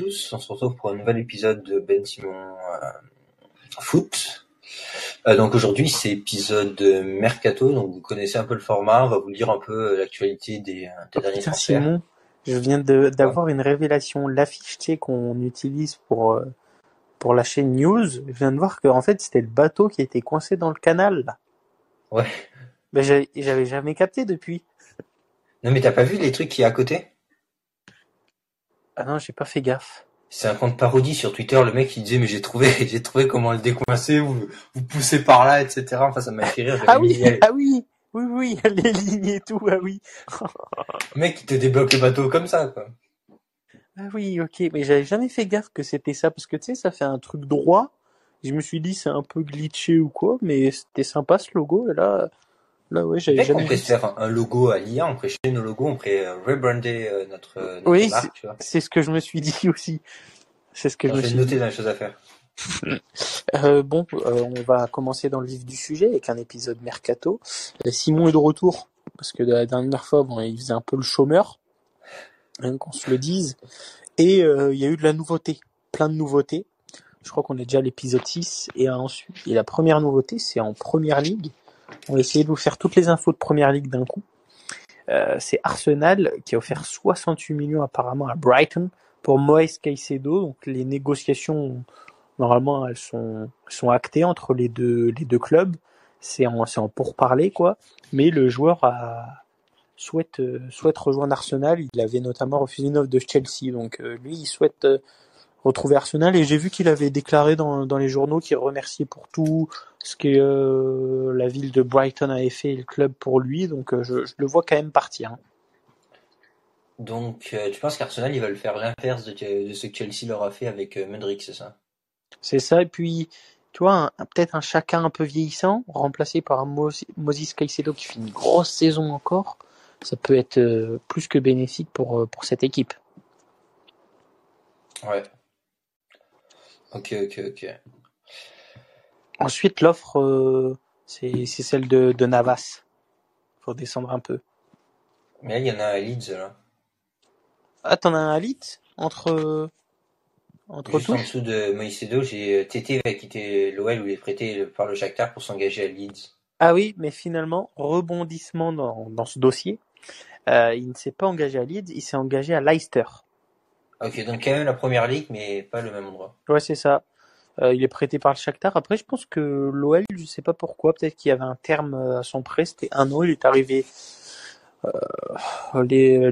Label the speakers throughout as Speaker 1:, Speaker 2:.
Speaker 1: tous, on se retrouve pour un nouvel épisode de Ben Simon euh, Foot. Euh, donc aujourd'hui c'est épisode Mercato, donc vous connaissez un peu le format, on va vous lire un peu l'actualité des, euh, derniers
Speaker 2: Putain,
Speaker 1: transferts.
Speaker 2: Simon, je viens d'avoir une révélation. L'affiche tu sais, qu'on utilise pour euh, pour la chaîne News, je viens de voir que en fait c'était le bateau qui était coincé dans le canal. Là.
Speaker 1: Ouais.
Speaker 2: Ben, j'avais j'avais jamais capté depuis.
Speaker 1: Non mais t'as pas vu les trucs qui est à côté?
Speaker 2: Ah non, j'ai pas fait gaffe.
Speaker 1: C'est un compte parodie sur Twitter, le mec il disait mais j'ai trouvé j'ai trouvé comment le décoincer, vous, vous poussez par là, etc. Enfin ça m'a fait rire.
Speaker 2: Ah oui, ah oui, oui, oui, les lignes et tout, ah oui.
Speaker 1: Le mec il te débloque le bateau comme ça quoi.
Speaker 2: Ah oui, ok, mais j'avais jamais fait gaffe que c'était ça, parce que tu sais, ça fait un truc droit. Je me suis dit c'est un peu glitché ou quoi, mais c'était sympa ce logo, et là, là ouais, j'avais
Speaker 1: Mec, on
Speaker 2: jamais
Speaker 1: pourrait se faire un, logo à l'IA, on pourrait changer nos logos, on pourrait euh, rebrander euh, notre, euh, notre
Speaker 2: Oui,
Speaker 1: marque, tu vois.
Speaker 2: C'est ce que je me suis dit aussi. C'est ce que je
Speaker 1: Alors,
Speaker 2: me
Speaker 1: je vais
Speaker 2: suis
Speaker 1: noter dans les choses à faire.
Speaker 2: Euh, bon, euh, on va commencer dans le vif du sujet avec un épisode mercato. Simon est de retour parce que la dernière fois, bon, il faisait un peu le chômeur, hein, qu'on se le dise. Et euh, il y a eu de la nouveauté, plein de nouveautés. Je crois qu'on est déjà à l'épisode 6 et ensuite, et la première nouveauté, c'est en première ligue. On va essayer de vous faire toutes les infos de première ligue d'un coup. Euh, c'est Arsenal qui a offert 68 millions apparemment à Brighton pour Moïse Caicedo. Donc les négociations normalement elles sont sont actées entre les deux les deux clubs c'est en c'est en pourparler quoi mais le joueur a souhaite euh, souhaite rejoindre Arsenal il avait notamment refusé une offre de Chelsea donc euh, lui il souhaite retrouver Arsenal et j'ai vu qu'il avait déclaré dans dans les journaux qu'il remerciait pour tout ce que euh, la ville de Brighton avait fait et le club pour lui donc euh, je, je le vois quand même partir hein.
Speaker 1: Donc, euh, tu penses qu'Arsenal, ils veulent faire l'inverse de, de ce que Chelsea leur a fait avec Mudryk, c'est ça?
Speaker 2: C'est ça, et puis, tu vois, peut-être un chacun un peu vieillissant, remplacé par un Mos- Moses Caicedo qui fait une grosse saison encore, ça peut être plus que bénéfique pour, pour cette équipe.
Speaker 1: Ouais. Ok, ok, ok.
Speaker 2: Ensuite, l'offre, euh, c'est celle de, de Navas. Faut descendre un peu.
Speaker 1: Mais là, il y en a à Leeds, là.
Speaker 2: Ah, t'en as un à Leeds? Entre, euh, entre
Speaker 1: Juste en
Speaker 2: tous?
Speaker 1: dessous de Moïsedo, j'ai euh, Tété va quitter l'OL ou il est prêté par le Shakhtar pour s'engager à Leeds.
Speaker 2: Ah oui, mais finalement, rebondissement dans, dans ce dossier. Euh, il ne s'est pas engagé à Leeds, il s'est engagé à Leicester.
Speaker 1: Ok, donc quand même la première ligue, mais pas le même endroit.
Speaker 2: Ouais, c'est ça. Euh, il est prêté par le Shakhtar. Après, je pense que l'OL, je sais pas pourquoi, peut-être qu'il y avait un terme euh, à son prêt. C'était un an. Il est arrivé euh,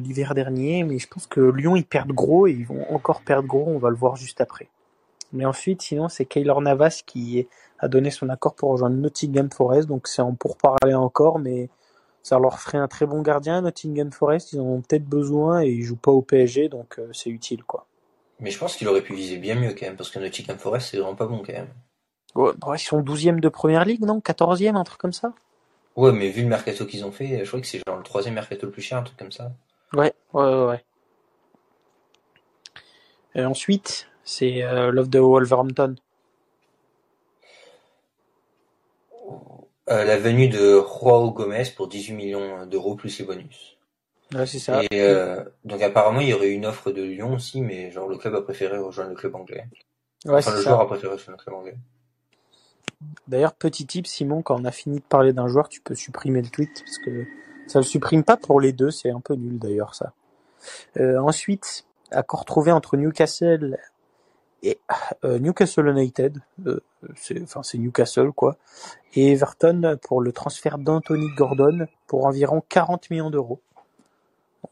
Speaker 2: l'hiver dernier, mais je pense que Lyon ils perdent gros et ils vont encore perdre gros. On va le voir juste après. Mais ensuite, sinon, c'est Keylor Navas qui a donné son accord pour rejoindre Nottingham Forest. Donc c'est en pourparler encore, mais ça leur ferait un très bon gardien. Nottingham Forest, ils en ont peut-être besoin et ils jouent pas au PSG, donc euh, c'est utile quoi.
Speaker 1: Mais je pense qu'il aurait pu viser bien mieux quand même, parce que Nottingham Forest, c'est vraiment pas bon quand même.
Speaker 2: Ouais, bah, ils sont 12e de première ligue, non? 14e, un truc comme ça?
Speaker 1: Ouais, mais vu le mercato qu'ils ont fait, je crois que c'est genre le troisième mercato le plus cher, un truc comme ça.
Speaker 2: Ouais, ouais, ouais. ouais. Et ensuite, c'est euh, l'offre de Wolverhampton.
Speaker 1: La venue de Joao Gomez pour 18 millions d'euros plus les bonus.
Speaker 2: Ouais, c'est ça.
Speaker 1: Et euh, donc apparemment il y aurait eu une offre de Lyon aussi, mais genre le club a préféré rejoindre le club anglais.
Speaker 2: Ouais,
Speaker 1: enfin le
Speaker 2: ça.
Speaker 1: joueur a préféré rejoindre le club anglais.
Speaker 2: D'ailleurs, petit tip, Simon, quand on a fini de parler d'un joueur, tu peux supprimer le tweet parce que ça le supprime pas pour les deux, c'est un peu nul d'ailleurs ça. Euh, ensuite, accord trouvé entre Newcastle et euh, Newcastle United, euh, c'est enfin c'est Newcastle quoi, et Everton pour le transfert d'Anthony Gordon pour environ 40 millions d'euros.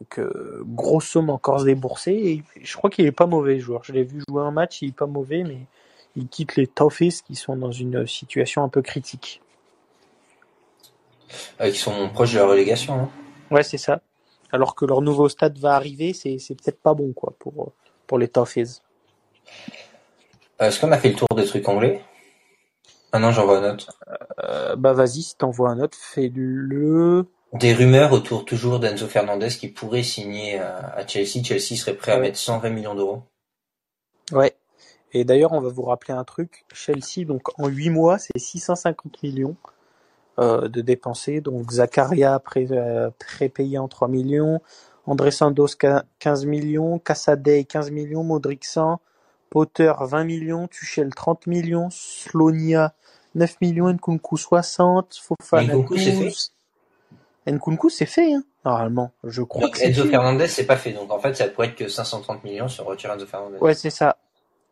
Speaker 2: Donc euh, grosse somme encore déboursée et je crois qu'il est pas mauvais joueur. Je l'ai vu jouer un match, il est pas mauvais mais il quitte les Toffees qui sont dans une situation un peu critique.
Speaker 1: Qui sont proches de la relégation. Hein.
Speaker 2: Ouais, c'est ça. Alors que leur nouveau stade va arriver, c'est c'est peut-être pas bon quoi pour pour les Toffees.
Speaker 1: Euh, Est-ce qu'on a fait le tour des trucs anglais? Ah non, j'en vois un autre.
Speaker 2: Euh, bah vas-y, si t'envoies un autre, fais-le.
Speaker 1: Des rumeurs autour toujours d'Enzo Fernandez qui pourrait signer à, à Chelsea. Chelsea serait prêt à mettre 120 millions d'euros.
Speaker 2: Ouais. Et d'ailleurs, on va vous rappeler un truc. Chelsea, donc en 8 mois, c'est 650 millions euh, de dépensés. Donc Zakaria pré, euh, prépayé en 3 millions. André Sandos 15 millions, Cassadei 15 millions, Modric 100, Potter 20 millions, Tuchel 30 millions, Slonia 9 millions, Nkunku 60, Fofana
Speaker 1: Nkunku, c'est
Speaker 2: 12. Nkunku c'est fait hein, normalement, je crois
Speaker 1: Donc
Speaker 2: que
Speaker 1: Enzo
Speaker 2: fait.
Speaker 1: Fernandez, c'est pas fait. Donc en fait, ça pourrait être que 530 millions sur retour Enzo Fernandez.
Speaker 2: Ouais, c'est ça.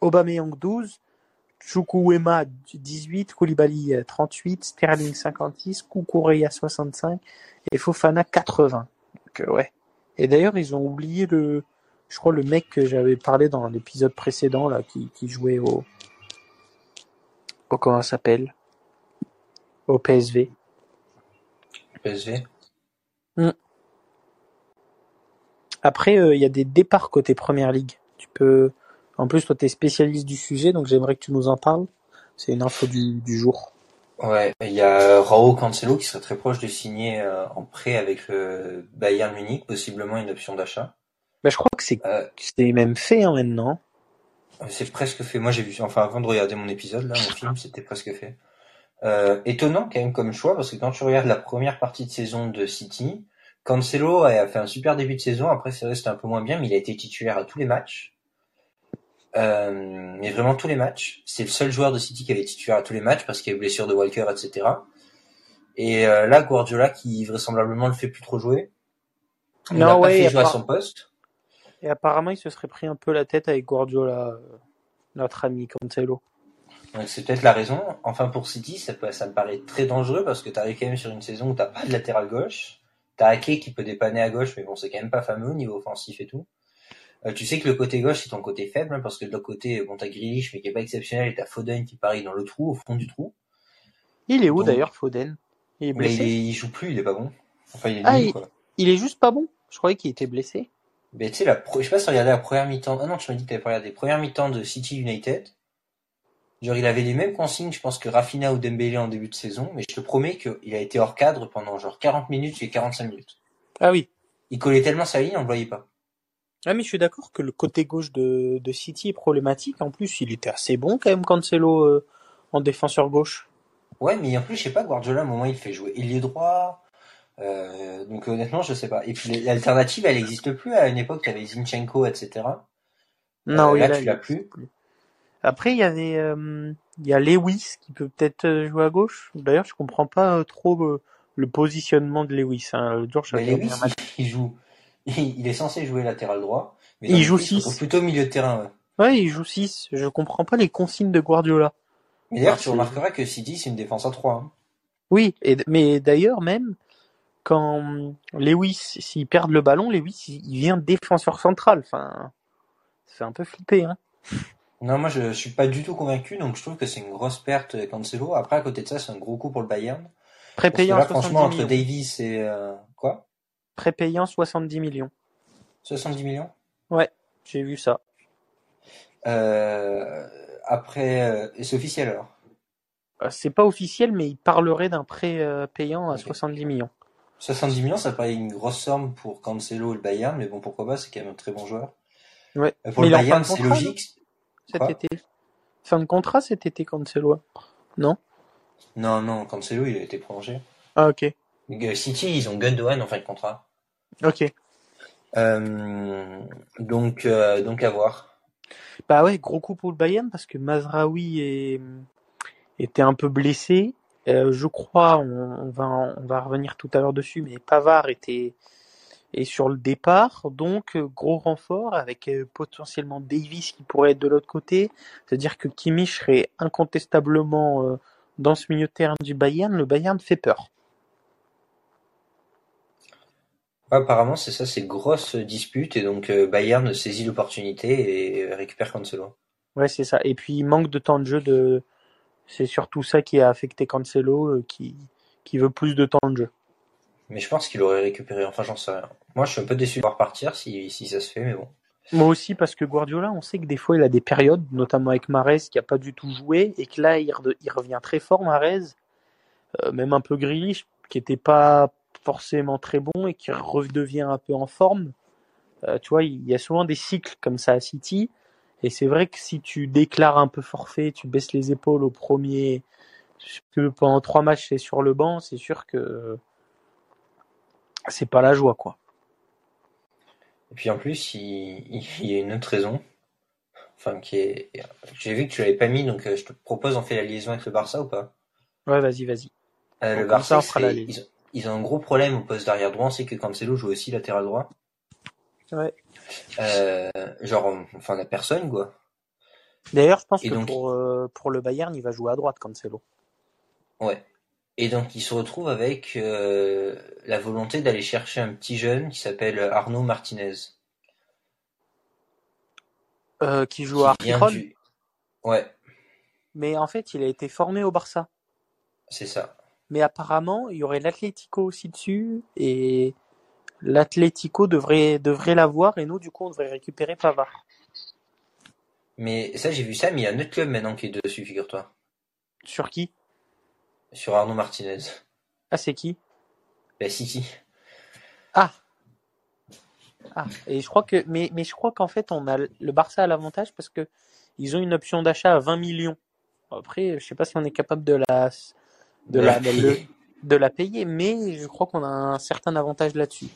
Speaker 2: Aubameyang 12, Chukwuema 18, Koulibaly euh, 38, Sterling 56, Kukureya 65 et Fofana 80. Donc euh, ouais. Et d'ailleurs, ils ont oublié le je crois le mec que j'avais parlé dans l'épisode précédent là qui, qui jouait au au comment ça s'appelle? Au PSV.
Speaker 1: PSV.
Speaker 2: Après euh, il y a des départs côté Première Ligue. Tu peux en plus toi tu es spécialiste du sujet donc j'aimerais que tu nous en parles. C'est une info du, du jour.
Speaker 1: Ouais, il y a Raoul Cancelo qui serait très proche de signer euh, en prêt avec le Bayern Munich, possiblement une option d'achat.
Speaker 2: Bah, je crois que c'est
Speaker 1: Euh,
Speaker 2: c'est même fait hein, maintenant.
Speaker 1: c'est presque fait. Moi, j'ai vu, enfin, avant de regarder mon épisode, là, mon film, c'était presque fait. Euh, étonnant quand même comme choix, parce que quand tu regardes la première partie de saison de City, Cancelo a fait un super début de saison. Après, c'est vrai, c'était un peu moins bien, mais il a été titulaire à tous les matchs. Euh, mais vraiment tous les matchs. C'est le seul joueur de City qui avait titulaire à tous les matchs parce qu'il y a eu blessure de Walker, etc. Et euh, là, Guardiola, qui vraisemblablement le fait plus trop jouer, il
Speaker 2: Non,
Speaker 1: l'a pas
Speaker 2: ouais,
Speaker 1: fait jouer à son poste.
Speaker 2: Et apparemment, il se serait pris un peu la tête avec Guardiola, euh, notre ami Cancelo.
Speaker 1: C'est peut-être la raison. Enfin pour City, ça, peut- ça me paraît très dangereux parce que t'arrives quand même sur une saison où t'as pas de latéral gauche. T'as Ake qui peut dépanner à gauche, mais bon c'est quand même pas fameux au niveau offensif et tout. Euh, tu sais que le côté gauche c'est ton côté faible hein, parce que de l'autre côté, bon t'as Grealish mais qui est pas exceptionnel et t'as Foden qui parie dans le trou, au fond du trou.
Speaker 2: Il est où
Speaker 1: Donc-
Speaker 2: d'ailleurs, Foden? Il est
Speaker 1: Mais
Speaker 2: blessé?
Speaker 1: il, est- il joue plus, il est pas bon. Enfin il est
Speaker 2: Ah,
Speaker 1: nul
Speaker 2: il-
Speaker 1: quoi.
Speaker 2: Il est juste pas bon? Je croyais qu'il était blessé.
Speaker 1: Mais tu sais, la pro- je sais pas si tu regardais la première mi-temps. Ah non, tu m'as dit que t'avais pas regardé. Première mi-temps de City United. Genre, il avait les mêmes consignes, je pense, que Rafinha ou Dembélé en début de saison, mais je te promets qu'il a été hors cadre pendant genre 40 minutes et 45 minutes.
Speaker 2: Ah oui.
Speaker 1: Il collait tellement sa ligne, on le voyait pas.
Speaker 2: Ah mais je suis d'accord que le côté gauche de, de City est problématique. En plus, il était assez bon quand même, Cancelo, euh, en défenseur gauche.
Speaker 1: Ouais, mais en plus, je sais pas, Guardiola, à un moment, il fait jouer ailier droit. Euh, donc honnêtement, je sais pas. Et puis l'alternative, elle existe plus. À une époque, t'avais Zinchenko, etc.
Speaker 2: Non,
Speaker 1: Euh,
Speaker 2: oui,
Speaker 1: là, tu l'as plus.
Speaker 2: Après, il y avait, euh, il y a Lewis qui peut peut-être euh, jouer à gauche. D'ailleurs, je comprends pas euh, trop euh, le positionnement de Lewis. Hein. Jour,
Speaker 1: Mais Lewis,
Speaker 2: match.
Speaker 1: il, joue. Il, il est censé jouer latéral droit. Mais
Speaker 2: Il joue
Speaker 1: faits, se retrouve
Speaker 2: six.
Speaker 1: Plutôt au milieu de terrain, ouais.
Speaker 2: Ouais, il joue 6. Je comprends pas les consignes de Guardiola.
Speaker 1: Mais d'ailleurs, tu remarqueras que City, c'est une défense à 3. Hein.
Speaker 2: Oui, et, mais d'ailleurs même quand Lewis, s'il perd le ballon, Lewis, il vient défenseur central. Enfin, ça fait un peu flipper. Hein.
Speaker 1: Non, moi, je, je suis pas du tout convaincu, donc je trouve que c'est une grosse perte Cancelo. Après, à côté de ça, c'est un gros coup pour le Bayern.
Speaker 2: Prépayant
Speaker 1: là,
Speaker 2: 70
Speaker 1: franchement, entre
Speaker 2: millions.
Speaker 1: Davies et... euh, quoi?
Speaker 2: Prépayant 70 millions.
Speaker 1: 70 millions?
Speaker 2: Ouais, j'ai vu ça.
Speaker 1: euh, Après, euh, c'est officiel alors?
Speaker 2: Euh, C'est pas officiel, mais il parlerait d'un prêt euh, payant à
Speaker 1: Ok.
Speaker 2: 70 millions.
Speaker 1: 70 millions, ça paraît une grosse somme pour Cancelo et le Bayern, mais bon, pourquoi pas, c'est quand même un très bon joueur.
Speaker 2: Ouais.
Speaker 1: Euh, Pour
Speaker 2: Mais
Speaker 1: le Bayern, c'est
Speaker 2: contrat,
Speaker 1: logique.
Speaker 2: Cet
Speaker 1: Quoi
Speaker 2: été. Fin de contrat cet été, Cancelo. Non
Speaker 1: Non, non, Cancelo, il a été prolongé.
Speaker 2: Ah ok.
Speaker 1: Euh, City, ils ont Gundogan en fin de contrat.
Speaker 2: Ok.
Speaker 1: Euh, donc, euh, donc à voir.
Speaker 2: Bah ouais, gros coup pour le Bayern parce que Mazraoui est, était un peu blessé. Euh, je crois, on, on va en- on va revenir tout à l'heure dessus, mais Pavard était est sur le départ, donc euh, gros renfort avec euh, potentiellement Davis qui pourrait être de l'autre côté. C'est-à-dire que Kimmich serait incontestablement euh, dans ce milieu de terrain du Bayern. Le Bayern fait peur.
Speaker 1: Ouais, apparemment, c'est ça, c'est grosse dispute, et donc Bayern saisit l'opportunité et récupère Cancelo.
Speaker 2: Ouais, c'est ça. Et puis il manque de temps de jeu de. C'est surtout ça qui a affecté Cancelo, euh, qui qui veut plus de temps de jeu.
Speaker 1: Mais je pense qu'il aurait récupéré, enfin j'en sais rien. Moi, je suis un peu déçu de voir partir si, si ça se fait, mais bon.
Speaker 2: Moi aussi, parce que Guardiola, on sait que des fois, il a des périodes, notamment avec Marez, qui a pas du tout joué, et que là, il, re- il revient très fort, Marez, euh, même un peu Grealish, qui était pas forcément très bon, et qui redevient un peu en forme. Euh, tu vois, il y a souvent des cycles comme ça à City, et c'est vrai que si tu déclares un peu forfait, tu baisses les épaules au premier, que pendant trois matchs, c'est sur le banc, c'est sûr que c'est pas la joie, quoi.
Speaker 1: Et puis en plus, il, il y a une autre raison. Enfin, qui est. J'ai vu que tu l'avais pas mis, donc euh, je te propose, on fait la liaison avec le Barça ou pas?
Speaker 2: Ouais, vas-y, vas-y.
Speaker 1: euh, Le Barça,
Speaker 2: ça, on fera la liaison.
Speaker 1: ils, ils ont un gros problème au poste d'arrière droit. C'est que Cancelo joue aussi latéral droit.
Speaker 2: Ouais.
Speaker 1: Euh, genre, on- enfin, la personne, quoi.
Speaker 2: D'ailleurs, je pense
Speaker 1: Et
Speaker 2: que
Speaker 1: donc-
Speaker 2: pour, euh, pour le Bayern, il va jouer à droite, Cancelo.
Speaker 1: Ouais. Et donc, il se retrouve avec euh, la volonté d'aller chercher un petit jeune qui s'appelle Arnaud Martinez.
Speaker 2: Qui joue à
Speaker 1: qui du... Ouais,
Speaker 2: mais en fait, il a été formé au Barça.
Speaker 1: c'est ça.
Speaker 2: Mais apparemment, il y aurait l'Atlético aussi dessus, et l'Atlético devrait, devrait l'avoir, et nous, du coup, on devrait récupérer Pavard.
Speaker 1: Mais ça, j'ai vu ça, mais il y a un autre club maintenant qui est dessus, figure-toi.
Speaker 2: Sur qui?
Speaker 1: Sur Arnaud Martinez.
Speaker 2: Ah, c'est qui?
Speaker 1: La City.
Speaker 2: Ah Ah, et je crois que, mais, mais je crois qu'en fait, on a le Barça a l'avantage parce que ils ont une option d'achat à 20 millions. Après, je sais pas si on est capable de la, de la, de le- de la payer, mais je crois qu'on a un certain avantage là-dessus.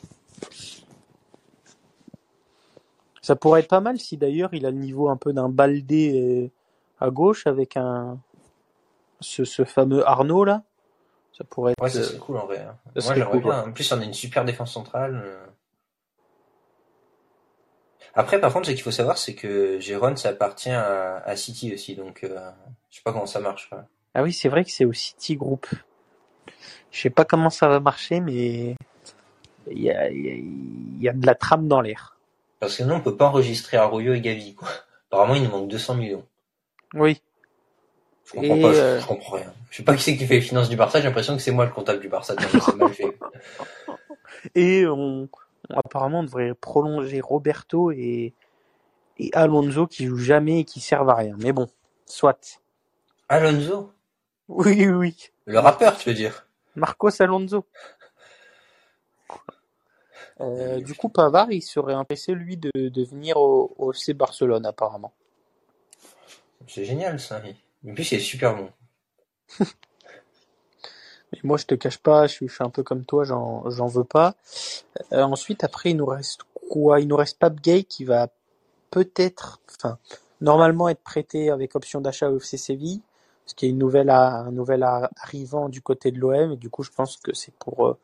Speaker 2: Ça pourrait être pas mal si d'ailleurs il a le niveau un peu d'un Baldé euh, à gauche avec un ce, ce fameux Arnaud là. Ça pourrait être.
Speaker 1: Ouais, ça
Speaker 2: euh,
Speaker 1: serait cool en vrai. hein.
Speaker 2: ça
Speaker 1: Moi, j'aimerais
Speaker 2: cool,
Speaker 1: bien. En plus, on a une super défense centrale. euh. Après, par contre, ce qu'il faut savoir, c'est que Jérôme, ça appartient à, à City aussi, donc euh, je sais pas comment ça marche. quoi.
Speaker 2: Ah oui, c'est vrai que c'est au City Group. Je sais pas comment ça va marcher, mais il y a, il y a- il y a de la trame dans l'air.
Speaker 1: Parce que nous, on peut pas enregistrer Arroyo et Gavi, quoi. Apparemment, il nous manque 200 millions.
Speaker 2: Oui.
Speaker 1: Je comprends
Speaker 2: Et,
Speaker 1: pas, je-
Speaker 2: euh,
Speaker 1: je, comprends rien. Je sais pas qui c'est qui fait les finances du Barça, j'ai l'impression que c'est moi le comptable du Barça, mal fait.
Speaker 2: Et on, apparemment on devrait prolonger Roberto et, et Alonso qui jouent jamais et qui servent à rien. Mais bon, soit.
Speaker 1: Alonso?
Speaker 2: Oui, oui, oui.
Speaker 1: Le rappeur, tu veux dire?
Speaker 2: Marcos Alonso. Euh, du coup, Pavard, il serait intéressé, lui, de, de venir au, au FC Barcelone, apparemment.
Speaker 1: C'est génial, ça. En plus, il est super bon.
Speaker 2: Mais moi, je te cache pas, je suis, je suis un peu comme toi, j'en, j'en veux pas. Euh, ensuite, après, il nous reste quoi? Il nous reste Pape Gay qui va peut-être, enfin, normalement être prêté avec option d'achat au FC Séville, parce qu'il y un nouvel arrivant du côté de l'OM, et du coup, je pense que c'est pour, euh,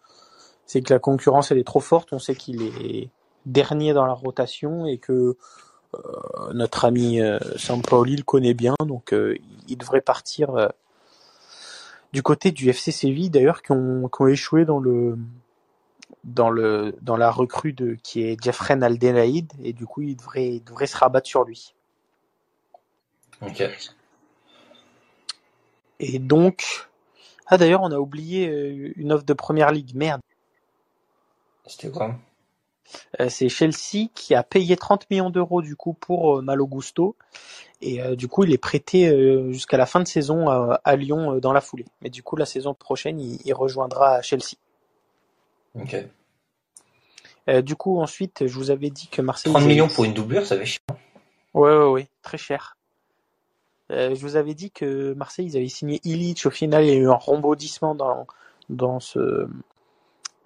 Speaker 2: c'est que la concurrence, elle est trop forte. On sait qu'il est dernier dans la rotation et que euh, notre ami euh, Sampaoli le connaît bien, donc euh, il devrait partir du côté du FC Séville d'ailleurs qui ont, échoué dans la recrue de qui est Jeffrey Aldelaïd et du coup il devrait il devrait se rabattre sur lui.
Speaker 1: Ok.
Speaker 2: Et donc ah d'ailleurs on a oublié euh, une offre de première ligue merde.
Speaker 1: C'était quoi?
Speaker 2: Euh, c'est Chelsea qui a payé 30 millions d'euros du coup pour euh, Malo Gusto et euh, du coup il est prêté jusqu'à la fin de saison à, Lyon dans la foulée. Mais du coup la saison prochaine il, il rejoindra Chelsea.
Speaker 1: Ok.
Speaker 2: Du coup ensuite je vous avais dit que Marseille
Speaker 1: 30
Speaker 2: ils avaient-
Speaker 1: millions pour une doublure, ça fait chiant.
Speaker 2: Ouais, ouais, ouais, très cher. Euh, je vous avais dit que Marseille, ils avaient signé Illich. Au final, il y a eu un rembaudissement dans, dans ce,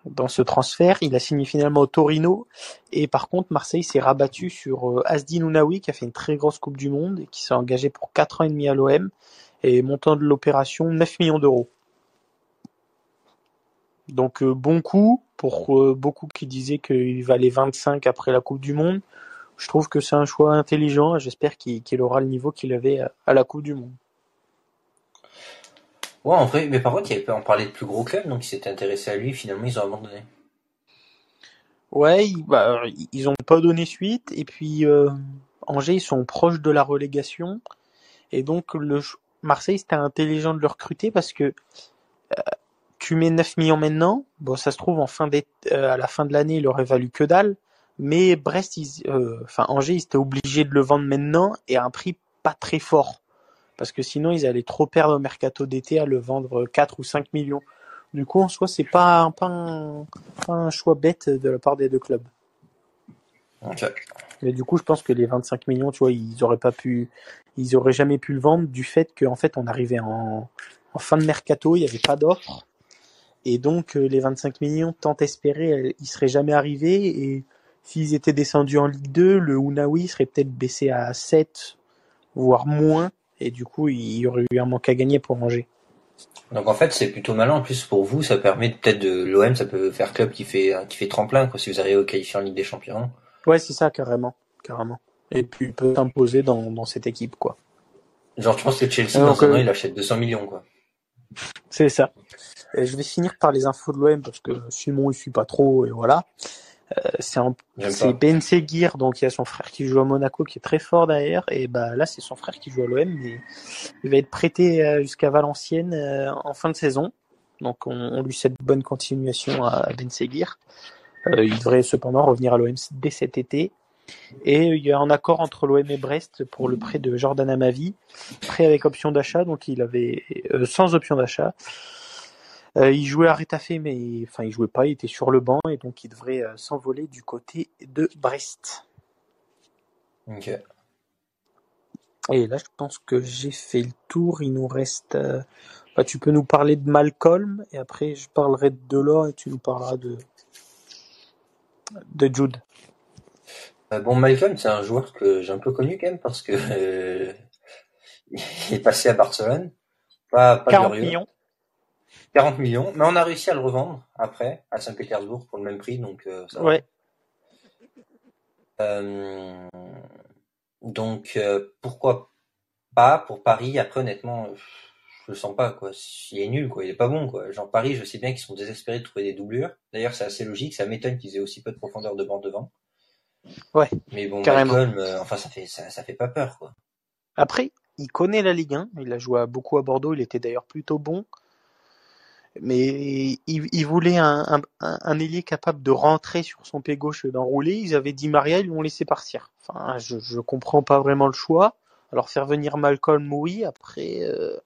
Speaker 2: dans ce transfert. Il a signé finalement au Torino. Et par contre, Marseille s'est rabattu sur euh, Asdi Nounaoui, qui a fait une très grosse Coupe du Monde et qui s'est engagé pour 4 ans et demi à l'OM. Et montant de l'opération, 9 millions d'euros. Donc, euh, bon coup pour beaucoup qui disaient qu'il valait 25 après la Coupe du Monde. Je trouve que c'est un choix intelligent et j'espère qu'il aura le niveau qu'il avait à, à la Coupe du Monde.
Speaker 1: Ouais, en vrai, mais par contre, il on parlait de plus gros clubs, donc ils s'étaient intéressés à lui, finalement, ils ont abandonné.
Speaker 2: Ouais, ils, bah, ils ont pas donné suite et puis euh, Angers ils sont proches de la relégation et donc le Marseille c'était intelligent de le recruter parce que euh, tu mets 9 millions maintenant, bon ça se trouve en fin euh, à la fin de l'année il aurait valu que dalle, mais Brest ils, euh, enfin Angers ils étaient obligés de le vendre maintenant et à un prix pas très fort parce que sinon ils allaient trop perdre au mercato d'été à le vendre 4 ou 5 millions. Du coup, en soi, c'est pas, un- pas, un, pas un choix bête de la part des deux clubs. Mais du coup, je pense que les 25 millions, tu vois, ils auraient pas pu, ils auraient jamais pu le vendre du fait qu'en fait, on arrivait en, en fin de mercato, il n'y avait pas d'offre. Et donc, euh, les 25 millions tant espérés, elles- ils seraient jamais arrivés et s'ils étaient descendus en Ligue 2, le Unawi serait peut-être baissé à 7, voire moins, et du coup, il y aurait eu un manque à gagner pour Angers.
Speaker 1: Donc en fait, c'est plutôt malin. En plus, pour vous, ça permet peut-être de l'OM, ça peut faire club qui fait qui fait tremplin quoi, si vous arrivez au qualifier en Ligue des Champions.
Speaker 2: Ouais, c'est ça, carrément, carrément. Et puis il peut s'imposer dans, dans cette équipe, quoi.
Speaker 1: Genre, tu penses que Chelsea, dans an, il achète 200 millions, quoi.
Speaker 2: C'est ça. Et je vais finir par les infos de l'OM parce que Simon il suit pas trop et voilà. Euh, c'est. Ben Seguir, donc il y a son frère qui joue à Monaco qui est très fort derrière et bah là c'est son frère qui joue à l'OM mais il va être prêté euh, jusqu'à Valenciennes euh, en fin de saison. Donc on, on lui souhaite bonne continuation à Ben Seguir. Euh, il devrait cependant revenir à l'OM dès cet été. Et il y a un accord entre l'OM et Brest pour le prêt de Jordan Amavi, prêt avec option d'achat, donc il avait euh, sans option d'achat. Euh, il jouait à Retafe, mais enfin il jouait pas, il était sur le banc et donc il devrait euh, s'envoler du côté de Brest.
Speaker 1: Ok.
Speaker 2: Et là, je pense que j'ai fait le tour. Il nous reste. euh, bah, tu peux nous parler de Malcolm et après je parlerai de Delors et tu nous parleras de de Jude.
Speaker 1: Bon, Malcolm, c'est un joueur que j'ai un peu connu quand même parce que il est passé à Barcelone. Pas, pas
Speaker 2: 40
Speaker 1: glorieux.
Speaker 2: millions.
Speaker 1: 40 millions, mais on a réussi à le revendre après à Saint-Pétersbourg pour le même prix, donc euh, ça va.
Speaker 2: Ouais.
Speaker 1: Euh, donc euh, pourquoi pas pour Paris? Après honnêtement, je le sens pas quoi. Il est nul quoi, il est pas bon quoi. Genre Paris, je sais bien qu'ils sont désespérés de trouver des doublures. D'ailleurs, c'est assez logique, ça m'étonne qu'ils aient aussi peu de profondeur de banc devant.
Speaker 2: Ouais,
Speaker 1: Mais bon,
Speaker 2: carrément.
Speaker 1: Malcolm, enfin ça fait ça, ça fait pas peur quoi.
Speaker 2: Après, il connaît la Ligue 1. Il a joué beaucoup à Bordeaux. Il était d'ailleurs plutôt bon. Mais il, il voulait un, ailier capable de rentrer sur son pied gauche et d'enrouler. Ils avaient dit Maria, ils l'ont laissé partir. Enfin, je, je comprends pas vraiment le choix. Alors faire venir Malcolm, oui. Après, euh,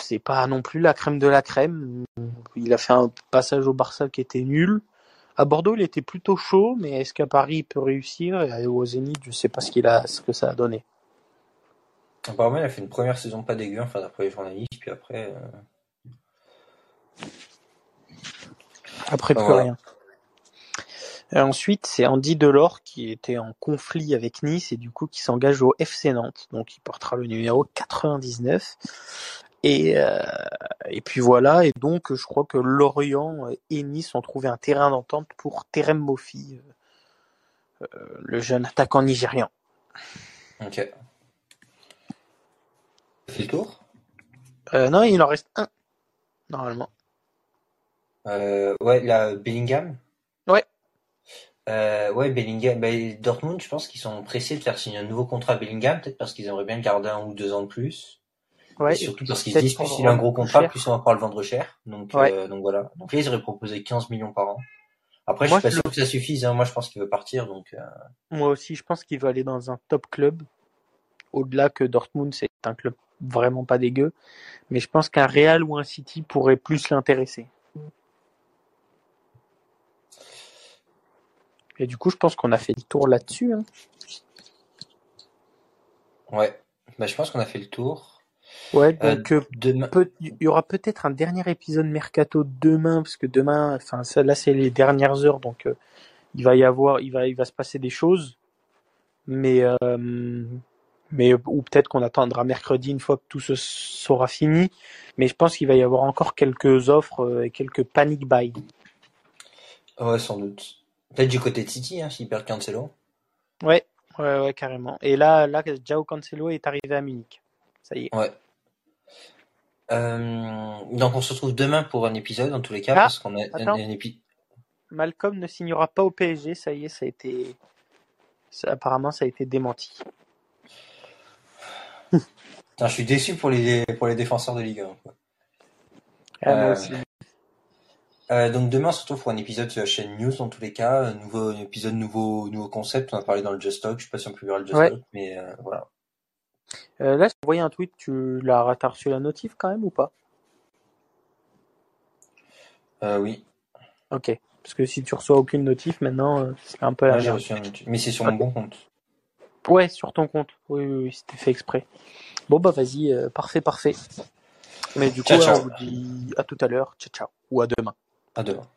Speaker 2: c'est pas non plus la crème de la crème. Il a fait un passage au Barça qui était nul. À Bordeaux, il était plutôt chaud, mais est-ce qu'à Paris, il peut réussir? Et au Zénith, je sais pas ce qu'il a, ce que ça a donné.
Speaker 1: Apparemment, il a fait une première saison pas dégueu, enfin d'après les journalistes, puis après. euh,
Speaker 2: Après, plus
Speaker 1: Voilà.
Speaker 2: rien. Et ensuite, c'est Andy Delors qui était en conflit avec Nice et du coup qui s'engage au FC Nantes. Donc, il portera le numéro 99. Et, euh, et puis voilà. Et donc, je crois que Lorient et Nice ont trouvé un terrain d'entente pour Terem Mofi, euh, euh, le jeune attaquant nigérian.
Speaker 1: Ok. Fait le tour?
Speaker 2: Euh, non, il en reste un, normalement.
Speaker 1: Euh, ouais, la Bellingham.
Speaker 2: Ouais.
Speaker 1: Euh, ouais, Bellingham. Bah, Dortmund, je pense qu'ils sont pressés de faire signer un nouveau contrat à Bellingham, peut-être parce qu'ils aimeraient bien le garder un ou deux ans de plus.
Speaker 2: Ouais,
Speaker 1: et surtout parce qu'ils se disent plus il a un gros contrat,
Speaker 2: cher.
Speaker 1: plus on va pouvoir le vendre cher. Donc,
Speaker 2: Ouais.
Speaker 1: euh, donc voilà. Donc là, ils auraient proposé 15 millions par an. Après,
Speaker 2: Moi,
Speaker 1: je suis
Speaker 2: je
Speaker 1: pas sûr que ça suffise. Hein. Moi, je pense qu'il veut partir. Donc, euh,
Speaker 2: Moi aussi, je pense qu'il va aller dans un top club. Au-delà que Dortmund, c'est un club vraiment pas dégueu. Mais je pense qu'un Real ou un City pourrait plus l'intéresser. Et du coup, je pense qu'on a fait le tour là-dessus. hein.
Speaker 1: ouais. Bah, je pense qu'on a fait le tour.
Speaker 2: Ouais,
Speaker 1: Euh,
Speaker 2: donc euh,
Speaker 1: demain.
Speaker 2: peut- il y aura peut-être un dernier épisode mercato demain, parce que demain, enfin là c'est les dernières heures, donc euh, il va y avoir, il va, il va se passer des choses, mais euh, mais ou peut-être qu'on attendra mercredi une fois que tout ce sera fini, mais je pense qu'il va y avoir encore quelques offres et quelques panic buy.
Speaker 1: Ouais, sans doute. Peut-être du côté de City, hein, s'ils perdent Cancelo.
Speaker 2: Ouais, ouais, ouais, carrément. Et là, là, Jao Cancelo est arrivé à Munich. Ça y est.
Speaker 1: Ouais. Euh, donc on se retrouve demain pour un épisode en tous les cas
Speaker 2: Ah,
Speaker 1: parce qu'on a un,
Speaker 2: attends.
Speaker 1: un épi-
Speaker 2: Malcolm ne signera pas au PSG, ça y est, ça a été, ça- apparemment, ça a été démenti.
Speaker 1: Putain, je suis déçu pour les pour les défenseurs de Ligue 1. quoi.
Speaker 2: Ah, moi
Speaker 1: Euh,
Speaker 2: aussi.
Speaker 1: Euh, donc demain on se retrouve pour un épisode sur la chaîne News dans tous les cas, un nouveau épisode nouveau nouveau concept. On a parlé dans le Just Talk. Je sais pas si on peut voir le Just
Speaker 2: Ouais.
Speaker 1: Talk, mais euh, voilà.
Speaker 2: Euh, là, j'ai envoyé un tweet, tu l'as t'as reçu la notif quand même ou pas?
Speaker 1: Euh, oui,
Speaker 2: Ok. Parce que si tu reçois aucune notif, maintenant, euh, c'est un peu la
Speaker 1: j'ai
Speaker 2: merde.
Speaker 1: reçu un mais c'est sur mon bon compte.
Speaker 2: Ouais, sur ton compte. Oui, oui, oui, c'était fait exprès. Bon, bah vas-y, euh, parfait, parfait. Mais du coup,
Speaker 1: Ciao,
Speaker 2: ouais,
Speaker 1: ciao.
Speaker 2: on vous dit à tout à l'heure. Ciao, ciao. Ou à demain.
Speaker 1: À demain.